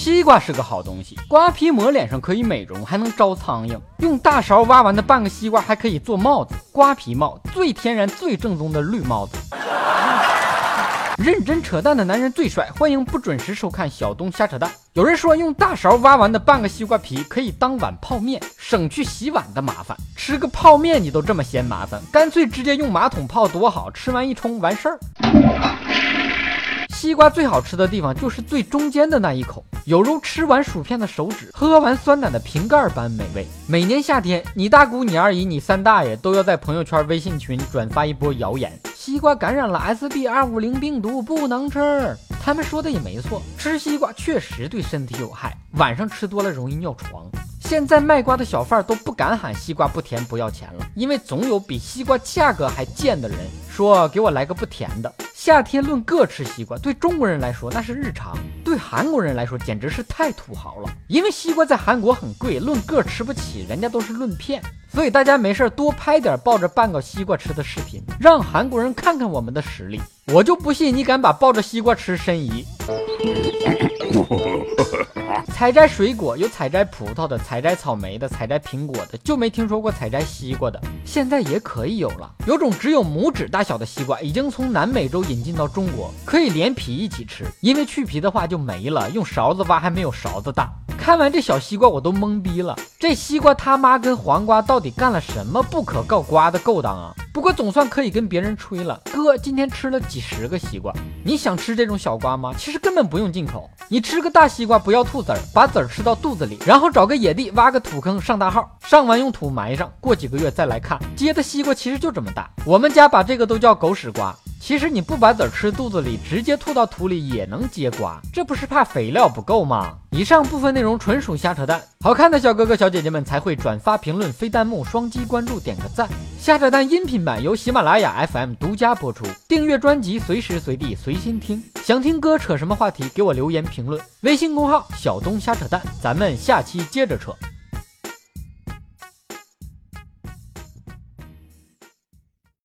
西瓜是个好东西，瓜皮抹脸上可以美容，还能招苍蝇。用大勺挖完的半个西瓜还可以做帽子，瓜皮帽，最天然、最正宗的绿帽子。认真扯淡的男人最帅，欢迎不准时收看小东瞎扯淡。有人说用大勺挖完的半个西瓜皮可以当碗泡面，省去洗碗的麻烦。吃个泡面你都这么嫌麻烦，干脆直接用马桶泡多好，吃完一冲完事儿。西瓜最好吃的地方就是最中间的那一口，有如吃完薯片的手指，喝完酸奶的瓶盖般美味。每年夏天，你大姑、你二姨、你三大爷都要在朋友圈、微信群转发一波谣言。西瓜感染了 S B 二五零病毒，不能吃。他们说的也没错，吃西瓜确实对身体有害，晚上吃多了容易尿床。现在卖瓜的小贩都不敢喊西瓜不甜不要钱了，因为总有比西瓜价格还贱的人说给我来个不甜的。夏天论个吃西瓜，对中国人来说那是日常，对韩国人来说简直是太土豪了。因为西瓜在韩国很贵，论个吃不起，人家都是论片。所以大家没事多拍点抱着半个西瓜吃的视频，让韩国人看看我们的实力。我就不信你敢把抱着西瓜吃申遗。采摘水果有采摘葡萄的，采摘草莓的，采摘苹果的，就没听说过采摘西瓜的。现在也可以有了，有种只有拇指大小的西瓜，已经从南美洲引进到中国，可以连皮一起吃，因为去皮的话就没了，用勺子挖还没有勺子大。看完这小西瓜，我都懵逼了，这西瓜他妈跟黄瓜到底干了什么不可告瓜的勾当啊？不过总算可以跟别人吹了，哥今天吃了几十个西瓜。你想吃这种小瓜吗？其实根本不用进口，你吃个大西瓜不要吐籽儿，把籽儿吃到肚子里，然后找个野地挖个土坑上大号，上完用土埋上，过几个月再来看，结的西瓜其实就这么大。我们家把这个都叫狗屎瓜。其实你不把籽儿吃肚子里，直接吐到土里也能结瓜，这不是怕肥料不够吗？以上部分内容纯属瞎扯淡，好看的小哥哥小姐姐们才会转发评论、非弹幕、双击关注、点个赞。瞎扯淡音频版由喜马拉雅 FM 独家播出，订阅专辑随时随地随心听。想听哥扯什么话题，给我留言评论。微信公号小东瞎扯淡，咱们下期接着扯。